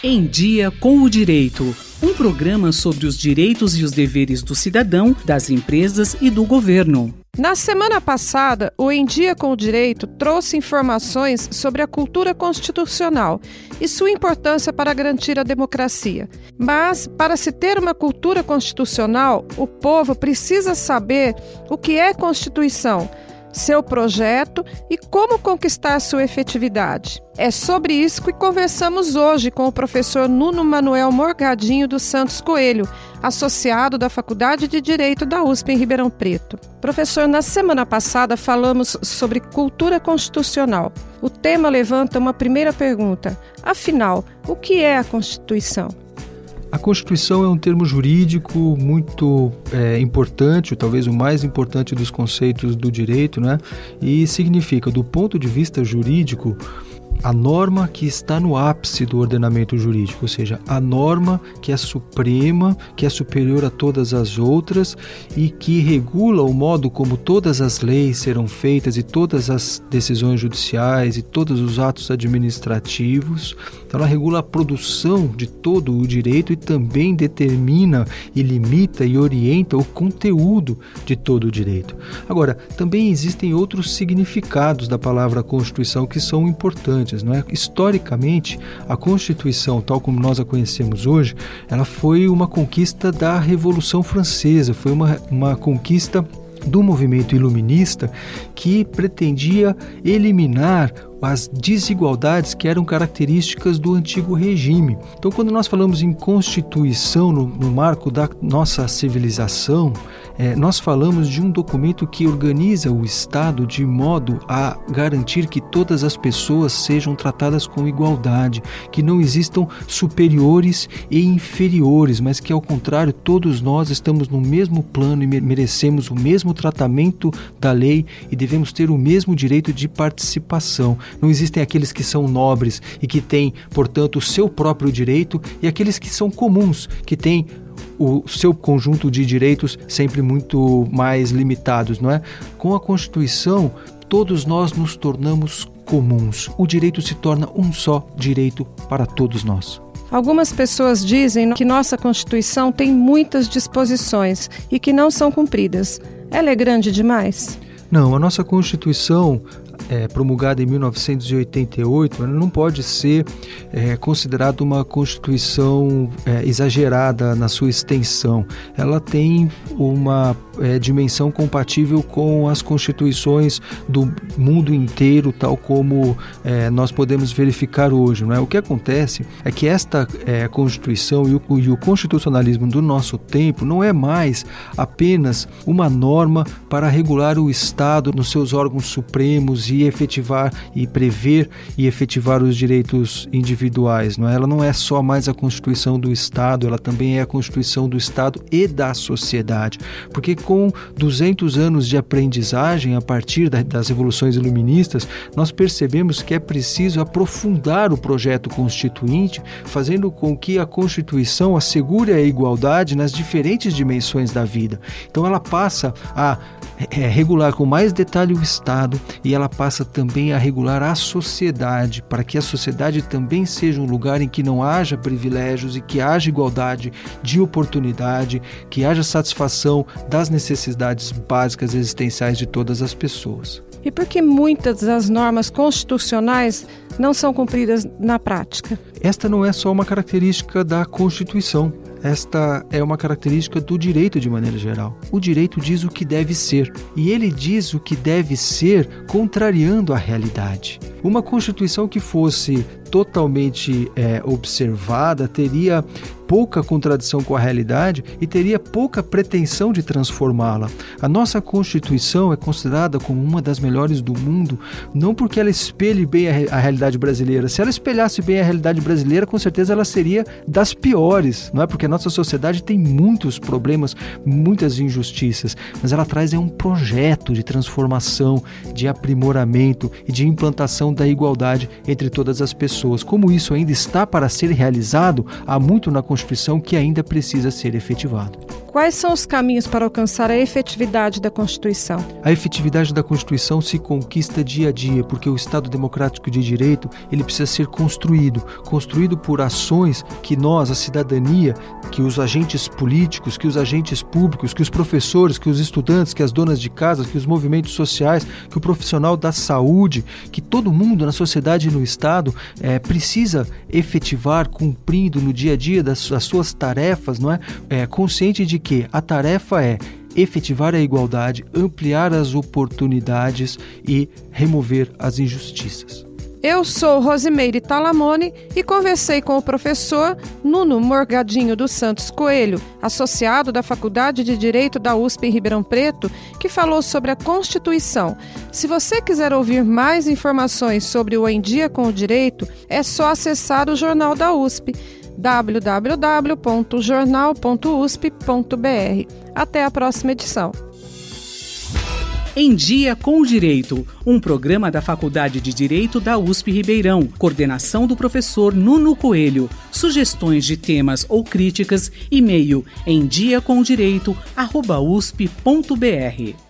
Em Dia com o Direito. Um programa sobre os direitos e os deveres do cidadão, das empresas e do governo. Na semana passada, o Em Dia com o Direito trouxe informações sobre a cultura constitucional e sua importância para garantir a democracia. Mas, para se ter uma cultura constitucional, o povo precisa saber o que é Constituição seu projeto e como conquistar sua efetividade. É sobre isso que conversamos hoje com o professor Nuno Manuel Morgadinho dos Santos Coelho, associado da Faculdade de Direito da USP em Ribeirão Preto. Professor, na semana passada falamos sobre cultura constitucional. O tema levanta uma primeira pergunta: afinal, o que é a Constituição? A Constituição é um termo jurídico muito é, importante, talvez o mais importante dos conceitos do direito, né? E significa, do ponto de vista jurídico, a norma que está no ápice do ordenamento jurídico, ou seja, a norma que é suprema, que é superior a todas as outras e que regula o modo como todas as leis serão feitas e todas as decisões judiciais e todos os atos administrativos. Então, ela regula a produção de todo o direito e também determina e limita e orienta o conteúdo de todo o direito. Agora, também existem outros significados da palavra Constituição que são importantes não é? Historicamente, a Constituição, tal como nós a conhecemos hoje, ela foi uma conquista da Revolução Francesa, foi uma, uma conquista do movimento iluminista que pretendia eliminar as desigualdades que eram características do antigo regime. Então, quando nós falamos em Constituição no, no marco da nossa civilização, é, nós falamos de um documento que organiza o Estado de modo a garantir que todas as pessoas sejam tratadas com igualdade, que não existam superiores e inferiores, mas que, ao contrário, todos nós estamos no mesmo plano e merecemos o mesmo tratamento da lei e devemos ter o mesmo direito de participação. Não existem aqueles que são nobres e que têm, portanto, o seu próprio direito e aqueles que são comuns, que têm o seu conjunto de direitos sempre muito mais limitados, não é? Com a Constituição, todos nós nos tornamos comuns. O direito se torna um só direito para todos nós. Algumas pessoas dizem que nossa Constituição tem muitas disposições e que não são cumpridas. Ela é grande demais? Não, a nossa Constituição é, promulgada em 1988, não pode ser é, considerada uma Constituição é, exagerada na sua extensão. Ela tem uma é, dimensão compatível com as constituições do mundo inteiro, tal como é, nós podemos verificar hoje. Não é? O que acontece é que esta é, Constituição e o, e o constitucionalismo do nosso tempo não é mais apenas uma norma para regular o Estado nos seus órgãos supremos e efetivar e prever e efetivar os direitos individuais. Não é? Ela não é só mais a Constituição do Estado, ela também é a Constituição do Estado e da sociedade. Porque com 200 anos de aprendizagem a partir das revoluções iluministas, nós percebemos que é preciso aprofundar o projeto constituinte, fazendo com que a Constituição assegure a igualdade nas diferentes dimensões da vida. Então ela passa a é, regular com mais detalhe o Estado e ela passa também a regular a sociedade, para que a sociedade também seja um lugar em que não haja privilégios e que haja igualdade de oportunidade, que haja satisfação das necessidades básicas existenciais de todas as pessoas. E por que muitas das normas constitucionais não são cumpridas na prática? Esta não é só uma característica da Constituição. Esta é uma característica do direito de maneira geral. O direito diz o que deve ser, e ele diz o que deve ser contrariando a realidade. Uma Constituição que fosse totalmente é, observada teria pouca contradição com a realidade e teria pouca pretensão de transformá-la. A nossa Constituição é considerada como uma das melhores do mundo, não porque ela espelhe bem a, a realidade brasileira. Se ela espelhasse bem a realidade brasileira, com certeza ela seria das piores, não é? Porque a nossa sociedade tem muitos problemas, muitas injustiças, mas ela traz é um projeto de transformação, de aprimoramento e de implantação da igualdade entre todas as pessoas. Como isso ainda está para ser realizado, há muito na Constituição que ainda precisa ser efetivado. Quais são os caminhos para alcançar a efetividade da Constituição? A efetividade da Constituição se conquista dia a dia, porque o Estado democrático de direito, ele precisa ser construído, construído por ações que nós, a cidadania, que os agentes políticos, que os agentes públicos, que os professores, que os estudantes, que as donas de casa, que os movimentos sociais, que o profissional da saúde, que todo mundo na sociedade e no Estado é, precisa efetivar, cumprindo no dia a dia das, das suas tarefas, não é? é consciente de que a tarefa é efetivar a igualdade, ampliar as oportunidades e remover as injustiças. Eu sou Rosimeire Talamone e conversei com o professor Nuno Morgadinho dos Santos Coelho, associado da Faculdade de Direito da USP em Ribeirão Preto, que falou sobre a Constituição. Se você quiser ouvir mais informações sobre o Em Dia com o Direito, é só acessar o jornal da USP www.jornal.usp.br. Até a próxima edição. Em Dia com o Direito, um programa da Faculdade de Direito da USP Ribeirão, coordenação do professor Nuno Coelho. Sugestões de temas ou críticas, e-mail em diacomdireito@usp.br.